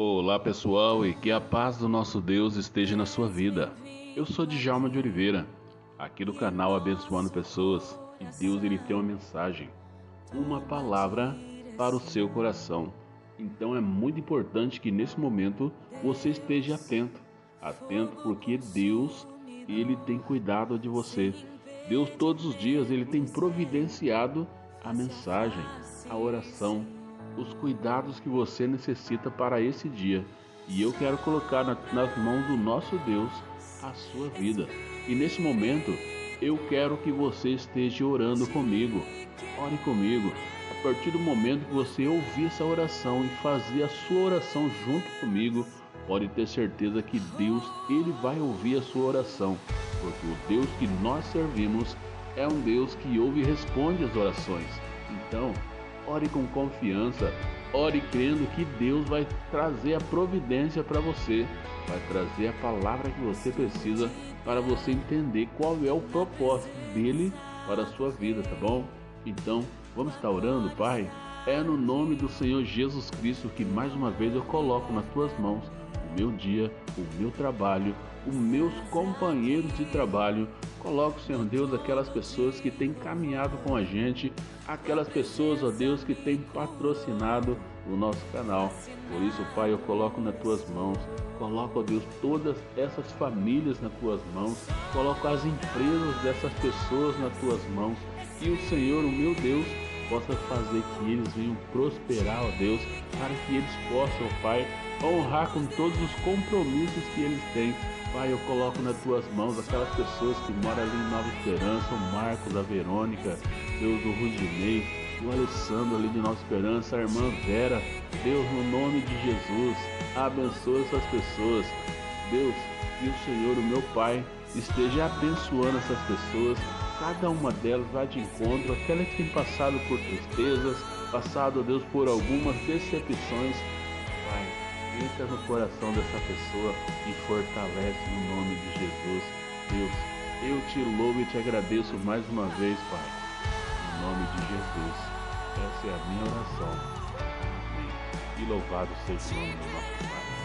Olá pessoal e que a paz do nosso Deus esteja na sua vida. Eu sou Djalma de Oliveira, aqui do canal Abençoando Pessoas e Deus ele tem uma mensagem, uma palavra para o seu coração. Então é muito importante que nesse momento você esteja atento, atento porque Deus ele tem cuidado de você. Deus todos os dias ele tem providenciado a mensagem, a oração os cuidados que você necessita para esse dia. E eu quero colocar na, nas mãos do nosso Deus a sua vida. E nesse momento, eu quero que você esteja orando comigo. Ore comigo. A partir do momento que você ouvir essa oração e fazer a sua oração junto comigo, pode ter certeza que Deus ele vai ouvir a sua oração, porque o Deus que nós servimos é um Deus que ouve e responde as orações. Então, Ore com confiança. Ore crendo que Deus vai trazer a providência para você, vai trazer a palavra que você precisa para você entender qual é o propósito dele para a sua vida, tá bom? Então, vamos estar orando, Pai? É no nome do Senhor Jesus Cristo que mais uma vez eu coloco nas tuas mãos o meu dia, o meu trabalho, os meus companheiros de trabalho. Coloco, Senhor Deus, aquelas pessoas que têm caminhado com a gente, aquelas pessoas, ó Deus, que têm patrocinado o nosso canal. Por isso, Pai, eu coloco nas tuas mãos. Coloco, ó Deus, todas essas famílias nas tuas mãos. Coloco as empresas dessas pessoas nas tuas mãos. E o Senhor, o meu Deus, possa fazer que eles venham prosperar, ó Deus, para que eles possam, Pai, honrar com todos os compromissos que eles têm. Pai, eu coloco nas tuas mãos aquelas pessoas que moram ali em Nova Esperança, o Marcos, a Verônica, Deus do Rudinei, o Alessandro ali de Nova Esperança, a irmã Vera, Deus, no nome de Jesus, abençoa essas pessoas. Deus, que o Senhor, o meu Pai, esteja abençoando essas pessoas, cada uma delas vai de encontro, aquelas que têm passado por tristezas, passado, Deus, por algumas decepções, Pai entra no coração dessa pessoa e fortalece no nome de Jesus. Deus, eu te louvo e te agradeço mais uma vez, Pai, no nome de Jesus. Essa é a minha oração. Amém. E louvado seja o nome do nosso Pai.